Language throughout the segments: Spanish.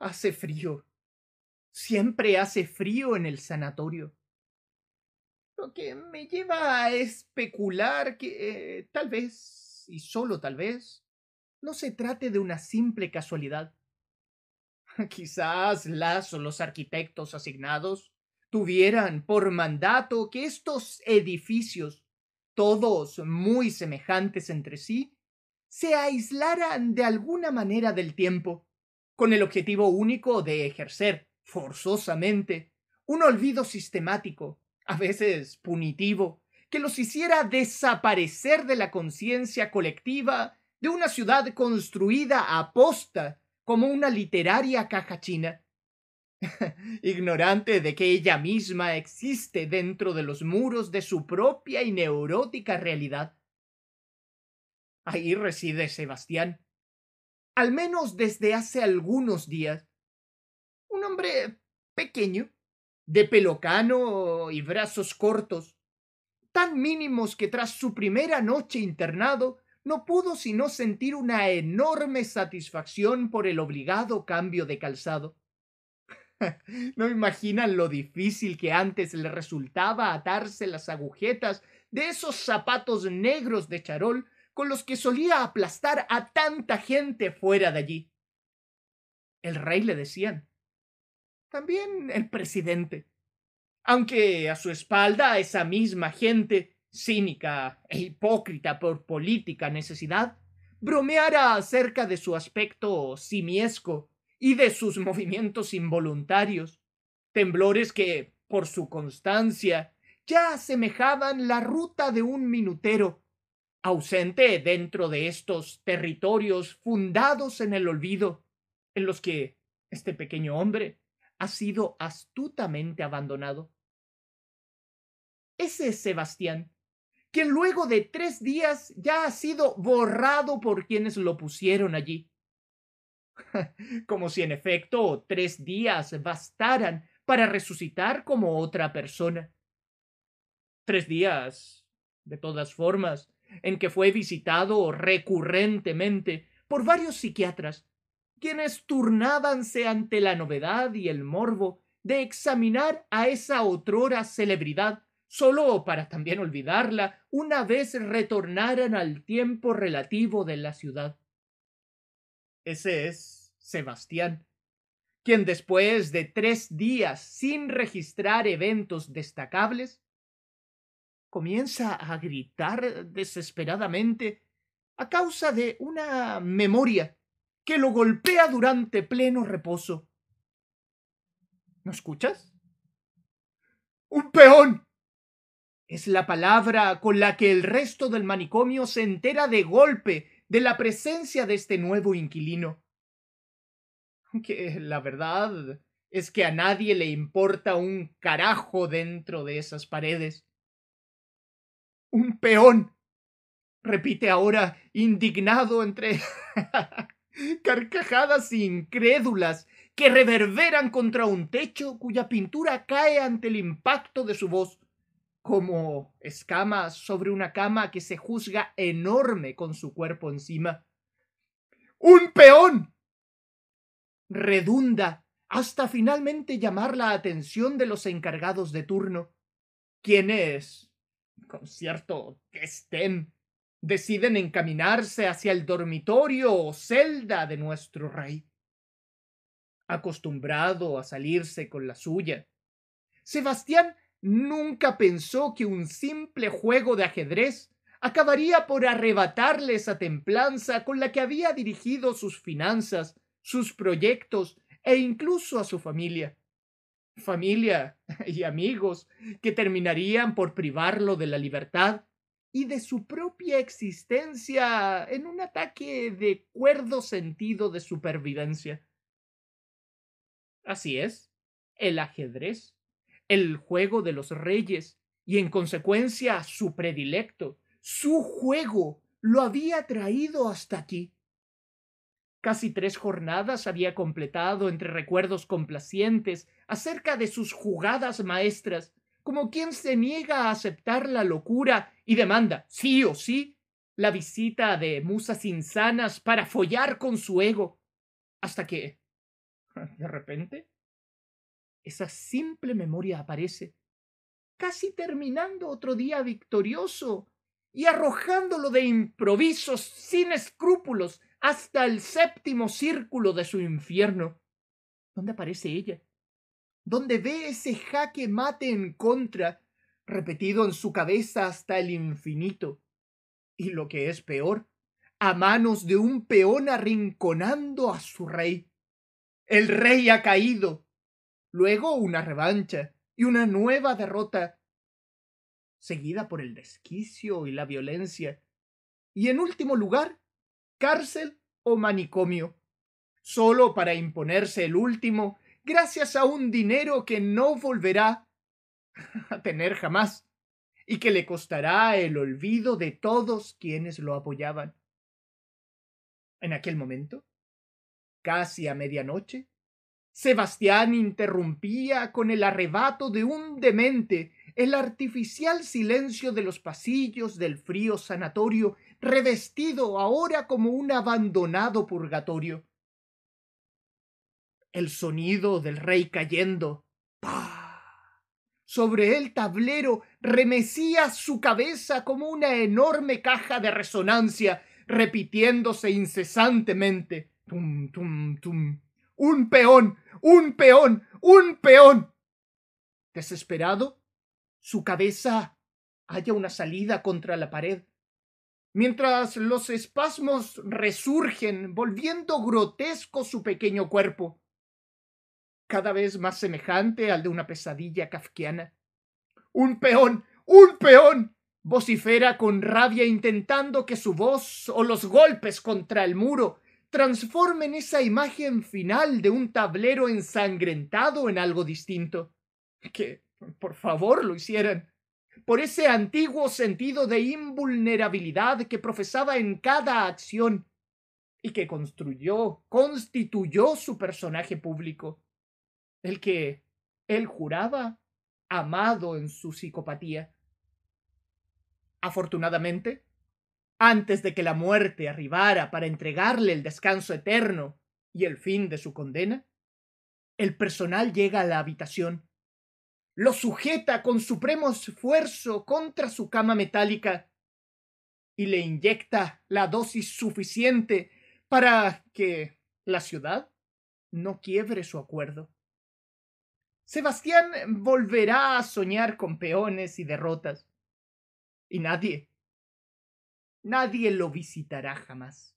Hace frío. Siempre hace frío en el sanatorio. Lo que me lleva a especular que eh, tal vez, y solo tal vez, no se trate de una simple casualidad. Quizás las o los arquitectos asignados tuvieran por mandato que estos edificios, todos muy semejantes entre sí, se aislaran de alguna manera del tiempo, con el objetivo único de ejercer, forzosamente, un olvido sistemático, a veces punitivo, que los hiciera desaparecer de la conciencia colectiva de una ciudad construida a posta como una literaria caja china, ignorante de que ella misma existe dentro de los muros de su propia y neurótica realidad. Ahí reside Sebastián, al menos desde hace algunos días. Un hombre pequeño, de pelo cano y brazos cortos, tan mínimos que tras su primera noche internado no pudo sino sentir una enorme satisfacción por el obligado cambio de calzado. no imaginan lo difícil que antes le resultaba atarse las agujetas de esos zapatos negros de charol con los que solía aplastar a tanta gente fuera de allí. El rey le decían. También el presidente. Aunque a su espalda esa misma gente, cínica e hipócrita por política necesidad, bromeara acerca de su aspecto simiesco y de sus movimientos involuntarios, temblores que, por su constancia, ya asemejaban la ruta de un minutero ausente dentro de estos territorios fundados en el olvido, en los que este pequeño hombre ha sido astutamente abandonado. Ese es Sebastián, quien luego de tres días ya ha sido borrado por quienes lo pusieron allí. como si en efecto tres días bastaran para resucitar como otra persona. Tres días, de todas formas, en que fue visitado recurrentemente por varios psiquiatras, quienes turnábanse ante la novedad y el morbo de examinar a esa otrora celebridad, solo para también olvidarla una vez retornaran al tiempo relativo de la ciudad. Ese es Sebastián, quien después de tres días sin registrar eventos destacables, comienza a gritar desesperadamente a causa de una memoria que lo golpea durante pleno reposo. ¿No escuchas? ¡Un peón! Es la palabra con la que el resto del manicomio se entera de golpe de la presencia de este nuevo inquilino. Que la verdad es que a nadie le importa un carajo dentro de esas paredes. Un peón. repite ahora, indignado entre carcajadas incrédulas que reverberan contra un techo cuya pintura cae ante el impacto de su voz, como escamas sobre una cama que se juzga enorme con su cuerpo encima. ¡Un peón! redunda hasta finalmente llamar la atención de los encargados de turno, quienes con cierto estén, deciden encaminarse hacia el dormitorio o celda de nuestro rey. Acostumbrado a salirse con la suya, Sebastián nunca pensó que un simple juego de ajedrez acabaría por arrebatarle esa templanza con la que había dirigido sus finanzas, sus proyectos e incluso a su familia familia y amigos que terminarían por privarlo de la libertad y de su propia existencia en un ataque de cuerdo sentido de supervivencia. Así es, el ajedrez, el juego de los reyes, y en consecuencia su predilecto, su juego, lo había traído hasta aquí. Casi tres jornadas había completado entre recuerdos complacientes acerca de sus jugadas maestras, como quien se niega a aceptar la locura y demanda, sí o sí, la visita de musas insanas para follar con su ego, hasta que, De repente, esa simple memoria aparece, casi terminando otro día victorioso y arrojándolo de improvisos sin escrúpulos hasta el séptimo círculo de su infierno. ¿Dónde aparece ella? ¿Dónde ve ese jaque mate en contra, repetido en su cabeza hasta el infinito? Y lo que es peor, a manos de un peón arrinconando a su rey. El rey ha caído. Luego una revancha y una nueva derrota seguida por el desquicio y la violencia, y en último lugar, cárcel o manicomio, solo para imponerse el último gracias a un dinero que no volverá a tener jamás y que le costará el olvido de todos quienes lo apoyaban. En aquel momento, casi a medianoche, Sebastián interrumpía con el arrebato de un demente el artificial silencio de los pasillos del frío sanatorio, revestido ahora como un abandonado purgatorio. El sonido del rey cayendo sobre el tablero remecía su cabeza como una enorme caja de resonancia, repitiéndose incesantemente. Tum, tum, tum. Un peón, un peón, un peón. Desesperado, su cabeza halla una salida contra la pared, mientras los espasmos resurgen, volviendo grotesco su pequeño cuerpo, cada vez más semejante al de una pesadilla kafkiana. Un peón, un peón. vocifera con rabia intentando que su voz o los golpes contra el muro transformen esa imagen final de un tablero ensangrentado en algo distinto. Que por favor lo hicieran, por ese antiguo sentido de invulnerabilidad que profesaba en cada acción y que construyó, constituyó su personaje público, el que él juraba amado en su psicopatía. Afortunadamente, antes de que la muerte arribara para entregarle el descanso eterno y el fin de su condena, el personal llega a la habitación lo sujeta con supremo esfuerzo contra su cama metálica y le inyecta la dosis suficiente para que la ciudad no quiebre su acuerdo. Sebastián volverá a soñar con peones y derrotas. Y nadie, nadie lo visitará jamás.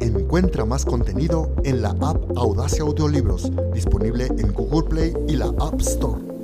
Encuentra más contenido en la app Audacia Audiolibros, disponible en Google Play y la App Store.